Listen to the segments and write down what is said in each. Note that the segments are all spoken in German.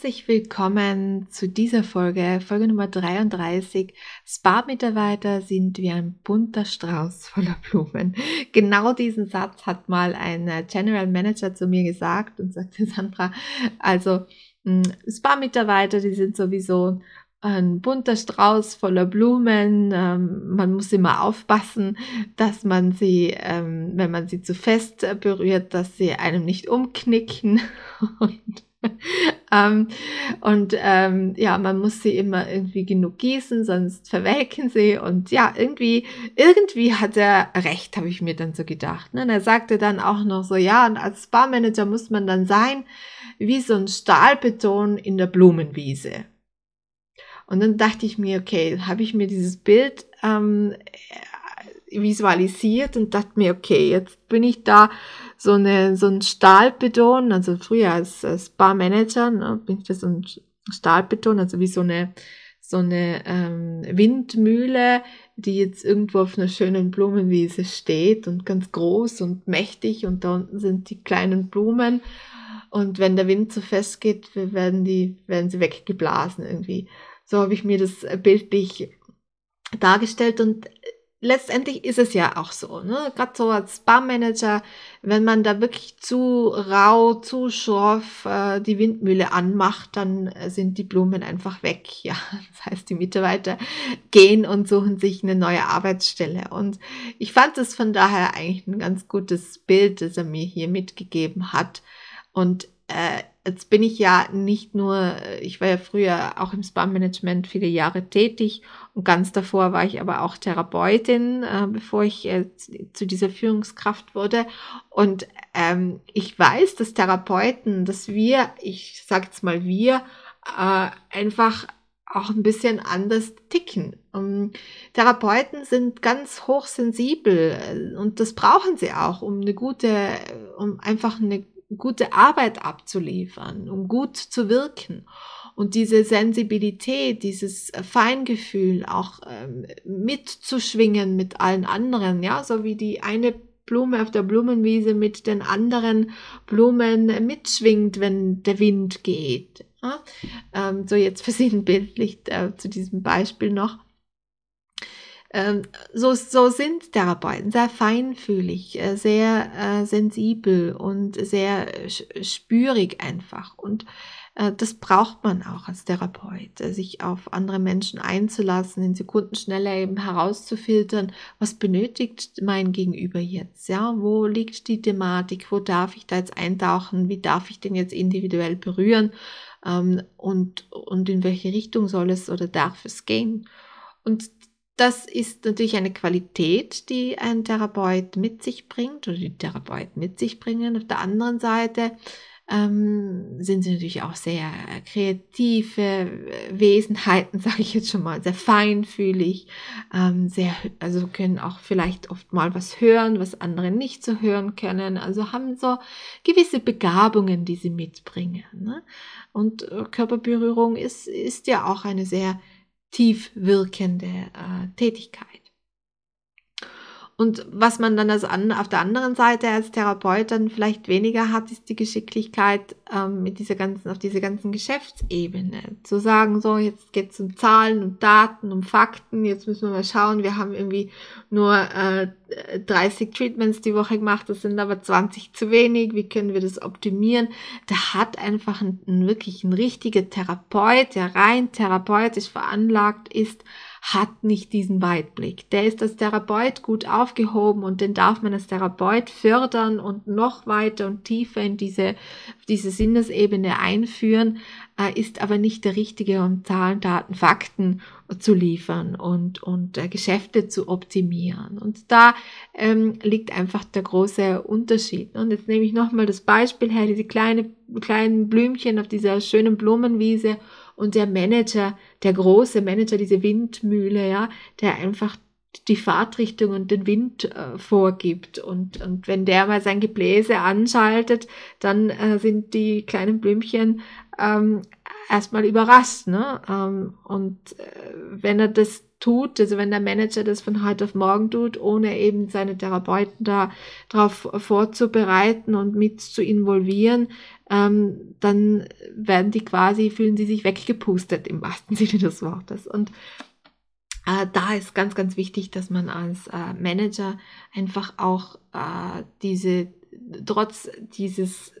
Herzlich willkommen zu dieser Folge, Folge Nummer 33. Spa-Mitarbeiter sind wie ein bunter Strauß voller Blumen. Genau diesen Satz hat mal ein äh, General Manager zu mir gesagt und sagte Sandra, also hm, Spa-Mitarbeiter, die sind sowieso ein bunter Strauß voller Blumen. Ähm, man muss immer aufpassen, dass man sie, ähm, wenn man sie zu fest berührt, dass sie einem nicht umknicken. Und ähm, und ähm, ja, man muss sie immer irgendwie genug gießen, sonst verwelken sie. Und ja, irgendwie, irgendwie hat er recht, habe ich mir dann so gedacht. Ne? Und er sagte dann auch noch so, ja, und als Barmanager muss man dann sein wie so ein Stahlbeton in der Blumenwiese. Und dann dachte ich mir, okay, habe ich mir dieses Bild ähm, visualisiert und dachte mir, okay, jetzt bin ich da so, eine, so ein Stahlbeton, also früher als, als Barmanager ne, bin ich das so ein Stahlbeton, also wie so eine, so eine ähm, Windmühle, die jetzt irgendwo auf einer schönen Blumenwiese steht und ganz groß und mächtig und da unten sind die kleinen Blumen und wenn der Wind zu fest geht, werden die, werden sie weggeblasen irgendwie. So habe ich mir das bildlich dargestellt und letztendlich ist es ja auch so, ne? Gerade so als Barmanager, wenn man da wirklich zu rau, zu schroff äh, die Windmühle anmacht, dann äh, sind die Blumen einfach weg. Ja, das heißt, die Mitarbeiter gehen und suchen sich eine neue Arbeitsstelle. Und ich fand es von daher eigentlich ein ganz gutes Bild, das er mir hier mitgegeben hat. Und äh, jetzt bin ich ja nicht nur, ich war ja früher auch im Spam-Management viele Jahre tätig und ganz davor war ich aber auch Therapeutin, äh, bevor ich äh, zu dieser Führungskraft wurde. Und ähm, ich weiß, dass Therapeuten, dass wir, ich sage jetzt mal wir, äh, einfach auch ein bisschen anders ticken. Um, ähm, Therapeuten sind ganz hochsensibel äh, und das brauchen sie auch, um eine gute, um einfach eine gute Arbeit abzuliefern, um gut zu wirken. Und diese Sensibilität, dieses Feingefühl auch ähm, mitzuschwingen mit allen anderen, ja, so wie die eine Blume auf der Blumenwiese mit den anderen Blumen mitschwingt, wenn der Wind geht. Ja? Ähm, so jetzt versinnbildlicht äh, zu diesem Beispiel noch. Ähm, so, so sind Therapeuten sehr feinfühlig, äh, sehr äh, sensibel und sehr spürig einfach. Und äh, das braucht man auch als Therapeut, sich auf andere Menschen einzulassen, in Sekunden schneller eben herauszufiltern, was benötigt mein Gegenüber jetzt? Ja, wo liegt die Thematik? Wo darf ich da jetzt eintauchen? Wie darf ich den jetzt individuell berühren? Ähm, und, und in welche Richtung soll es oder darf es gehen? Und das ist natürlich eine Qualität, die ein Therapeut mit sich bringt oder die Therapeuten mit sich bringen. Auf der anderen Seite ähm, sind sie natürlich auch sehr kreative Wesenheiten, sage ich jetzt schon mal, sehr feinfühlig, ähm, sehr, also können auch vielleicht oft mal was hören, was andere nicht so hören können. Also haben so gewisse Begabungen, die sie mitbringen. Ne? Und äh, Körperberührung ist, ist ja auch eine sehr tief wirkende äh, Tätigkeit. Und was man dann als an, auf der anderen Seite als Therapeut dann vielleicht weniger hat, ist die Geschicklichkeit ähm, mit dieser ganzen, auf dieser ganzen Geschäftsebene. Zu sagen, so, jetzt geht's um Zahlen und Daten, um Fakten, jetzt müssen wir mal schauen, wir haben irgendwie nur äh, 30 Treatments die Woche gemacht, das sind aber 20 zu wenig, wie können wir das optimieren? Da hat einfach ein, ein wirklich ein richtiger Therapeut, der rein therapeutisch veranlagt ist, hat nicht diesen Weitblick. Der ist als Therapeut gut aufgehoben und den darf man als Therapeut fördern und noch weiter und tiefer in diese, diese Sinnesebene einführen, äh, ist aber nicht der richtige, um Zahlen, Daten, Fakten zu liefern und, und äh, Geschäfte zu optimieren. Und da ähm, liegt einfach der große Unterschied. Und jetzt nehme ich nochmal das Beispiel her, diese kleine, kleinen Blümchen auf dieser schönen Blumenwiese und der Manager, der große Manager, diese Windmühle, ja, der einfach die Fahrtrichtung und den Wind äh, vorgibt. Und, und wenn der mal sein Gebläse anschaltet, dann äh, sind die kleinen Blümchen ähm, erstmal überrascht. Ne? Ähm, und äh, wenn er das tut, also wenn der Manager das von heute auf morgen tut, ohne eben seine Therapeuten da drauf vorzubereiten und mit zu involvieren, ähm, dann werden die quasi, fühlen sie sich weggepustet im wahrsten Sinne des Wortes. Und äh, da ist ganz, ganz wichtig, dass man als äh, Manager einfach auch äh, diese, trotz dieses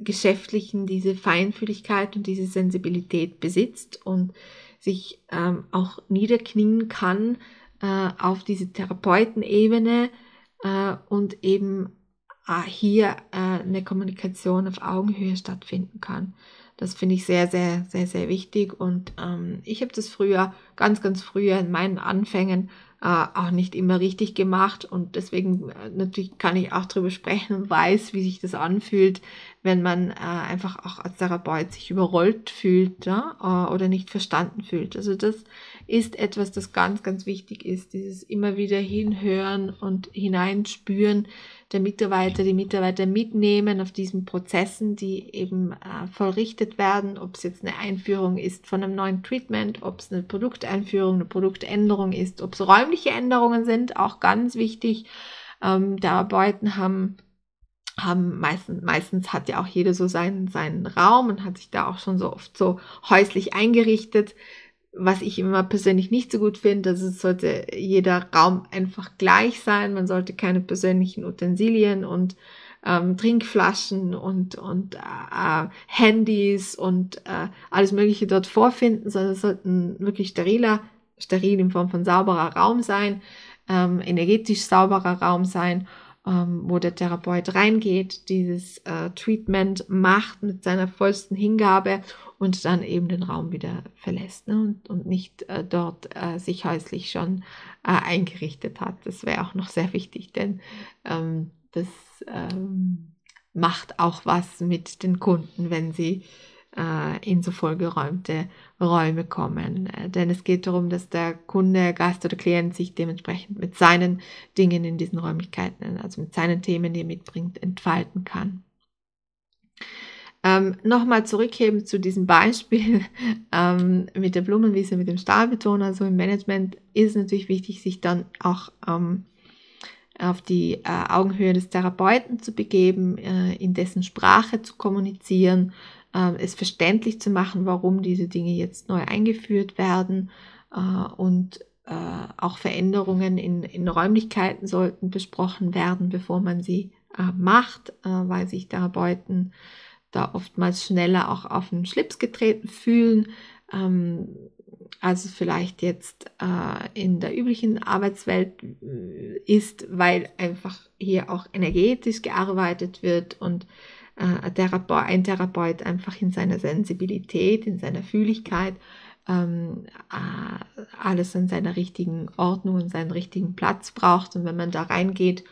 Geschäftlichen, diese Feinfühligkeit und diese Sensibilität besitzt und sich ähm, auch niederknien kann äh, auf diese Therapeutenebene äh, und eben hier eine Kommunikation auf Augenhöhe stattfinden kann. Das finde ich sehr, sehr, sehr, sehr wichtig. Und ähm, ich habe das früher, ganz, ganz früher in meinen Anfängen äh, auch nicht immer richtig gemacht. Und deswegen äh, natürlich kann ich auch darüber sprechen und weiß, wie sich das anfühlt, wenn man äh, einfach auch als Therapeut sich überrollt fühlt ja, äh, oder nicht verstanden fühlt. Also das ist etwas, das ganz, ganz wichtig ist. Dieses immer wieder hinhören und hineinspüren der Mitarbeiter, die Mitarbeiter mitnehmen auf diesen Prozessen, die eben äh, vollrichtet werden, ob es jetzt eine Einführung ist von einem neuen Treatment, ob es eine Produkteinführung, eine Produktänderung ist, ob es räumliche Änderungen sind, auch ganz wichtig. Ähm, Therapeuten haben haben meistens, meistens hat ja auch jeder so seinen, seinen Raum und hat sich da auch schon so oft so häuslich eingerichtet was ich immer persönlich nicht so gut finde, dass es sollte jeder Raum einfach gleich sein. Man sollte keine persönlichen Utensilien und ähm, Trinkflaschen und, und äh, Handys und äh, alles Mögliche dort vorfinden, sondern es sollte ein wirklich steriler, steril in Form von sauberer Raum sein, ähm, energetisch sauberer Raum sein ähm, wo der Therapeut reingeht, dieses äh, Treatment macht mit seiner vollsten Hingabe und dann eben den Raum wieder verlässt ne? und, und nicht äh, dort äh, sich häuslich schon äh, eingerichtet hat. Das wäre auch noch sehr wichtig, denn ähm, das ähm, macht auch was mit den Kunden, wenn sie äh, in so vollgeräumte Räume kommen. Äh, denn es geht darum, dass der Kunde, Gast oder Klient sich dementsprechend mit seinen Dingen in diesen Räumlichkeiten, also mit seinen Themen, die er mitbringt, entfalten kann. Ähm, Nochmal zurückheben zu diesem Beispiel ähm, mit der Blumenwiese, mit dem Stahlbeton. Also im Management ist es natürlich wichtig, sich dann auch ähm, auf die äh, Augenhöhe des Therapeuten zu begeben, äh, in dessen Sprache zu kommunizieren äh, es verständlich zu machen, warum diese Dinge jetzt neu eingeführt werden äh, und äh, auch Veränderungen in, in Räumlichkeiten sollten besprochen werden, bevor man sie äh, macht, weil sich Therapeuten da oftmals schneller auch auf den Schlips getreten fühlen. Ähm, als es vielleicht jetzt äh, in der üblichen Arbeitswelt äh, ist, weil einfach hier auch energetisch gearbeitet wird und äh, Therapeut, ein Therapeut einfach in seiner Sensibilität, in seiner Fühligkeit ähm, äh, alles in seiner richtigen Ordnung und seinen richtigen Platz braucht. Und wenn man da reingeht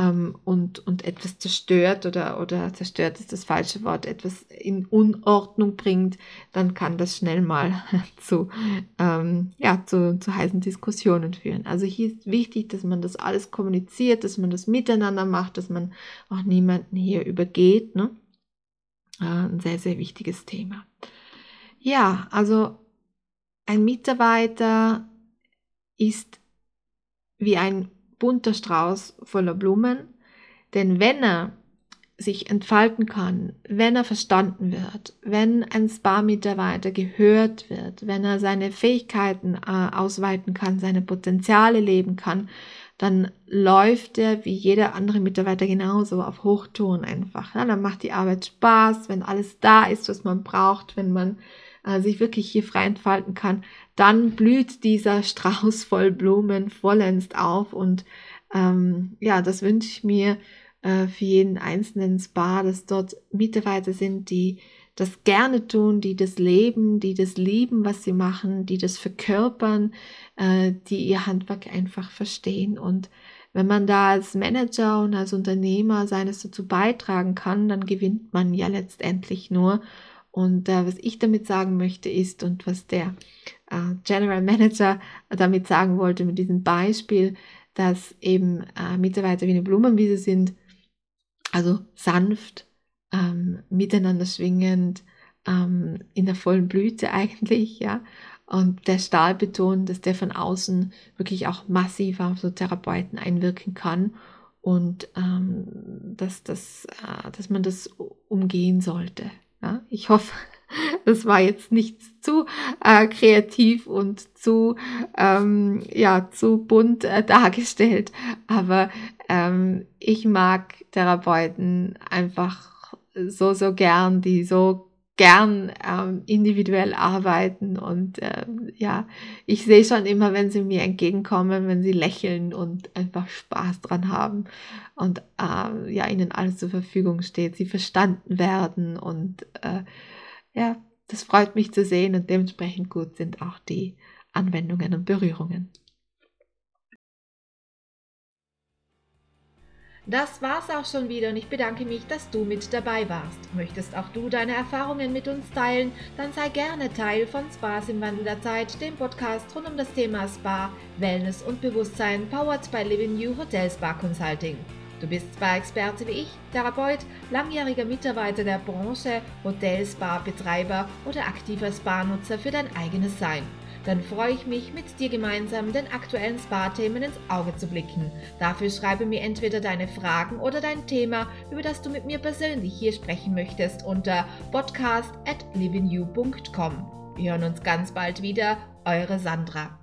ähm, und, und etwas zerstört oder, oder zerstört ist das falsche Wort, etwas in Unordnung bringt, dann kann das schnell mal zu, ähm, ja, zu, zu heißen Diskussionen führen. Also hier ist wichtig, dass man das alles kommuniziert, dass man das miteinander macht, dass man auch niemanden hier übergeht. Ne? Äh, ein sehr, sehr wichtiges Thema. Ja, also ein Mitarbeiter ist wie ein bunter Strauß voller Blumen. Denn wenn er sich entfalten kann, wenn er verstanden wird, wenn ein Spa-Mitarbeiter gehört wird, wenn er seine Fähigkeiten äh, ausweiten kann, seine Potenziale leben kann, dann läuft er wie jeder andere Mitarbeiter genauso auf Hochtouren einfach. Ja, dann macht die Arbeit Spaß, wenn alles da ist, was man braucht, wenn man äh, sich wirklich hier frei entfalten kann, dann blüht dieser Strauß voll Blumen vollends auf und ähm, ja, das wünsche ich mir äh, für jeden einzelnen Spa, dass dort Mitarbeiter sind, die das gerne tun, die das leben, die das lieben, was sie machen, die das verkörpern, äh, die ihr Handwerk einfach verstehen. Und wenn man da als Manager und als Unternehmer seines dazu beitragen kann, dann gewinnt man ja letztendlich nur. Und äh, was ich damit sagen möchte ist und was der äh, General Manager damit sagen wollte mit diesem Beispiel, dass eben äh, Mitarbeiter wie eine Blumenwiese sind, also sanft, ähm, miteinander schwingend, ähm, in der vollen Blüte eigentlich, ja. Und der Stahlbeton, dass der von außen wirklich auch massiv auf so Therapeuten einwirken kann und ähm, dass, dass, äh, dass man das umgehen sollte. Ja? Ich hoffe, das war jetzt nicht zu äh, kreativ und zu, ähm, ja, zu bunt äh, dargestellt, aber ähm, ich mag Therapeuten einfach so, so gern, die so gern ähm, individuell arbeiten und äh, ja, ich sehe schon immer, wenn sie mir entgegenkommen, wenn sie lächeln und einfach Spaß dran haben und äh, ja, ihnen alles zur Verfügung steht, sie verstanden werden und äh, ja, das freut mich zu sehen und dementsprechend gut sind auch die Anwendungen und Berührungen. Das war's auch schon wieder und ich bedanke mich, dass du mit dabei warst. Möchtest auch du deine Erfahrungen mit uns teilen, dann sei gerne Teil von Spas im Wandel der Zeit, dem Podcast rund um das Thema Spa, Wellness und Bewusstsein, powered by Living New Hotel Spa Consulting. Du bist Spa-Experte wie ich, Therapeut, langjähriger Mitarbeiter der Branche, Hotel, Spa-Betreiber oder aktiver Spa-Nutzer für dein eigenes Sein dann freue ich mich, mit dir gemeinsam den aktuellen Spa-Themen ins Auge zu blicken. Dafür schreibe mir entweder deine Fragen oder dein Thema, über das du mit mir persönlich hier sprechen möchtest, unter podcast at. Wir hören uns ganz bald wieder, eure Sandra.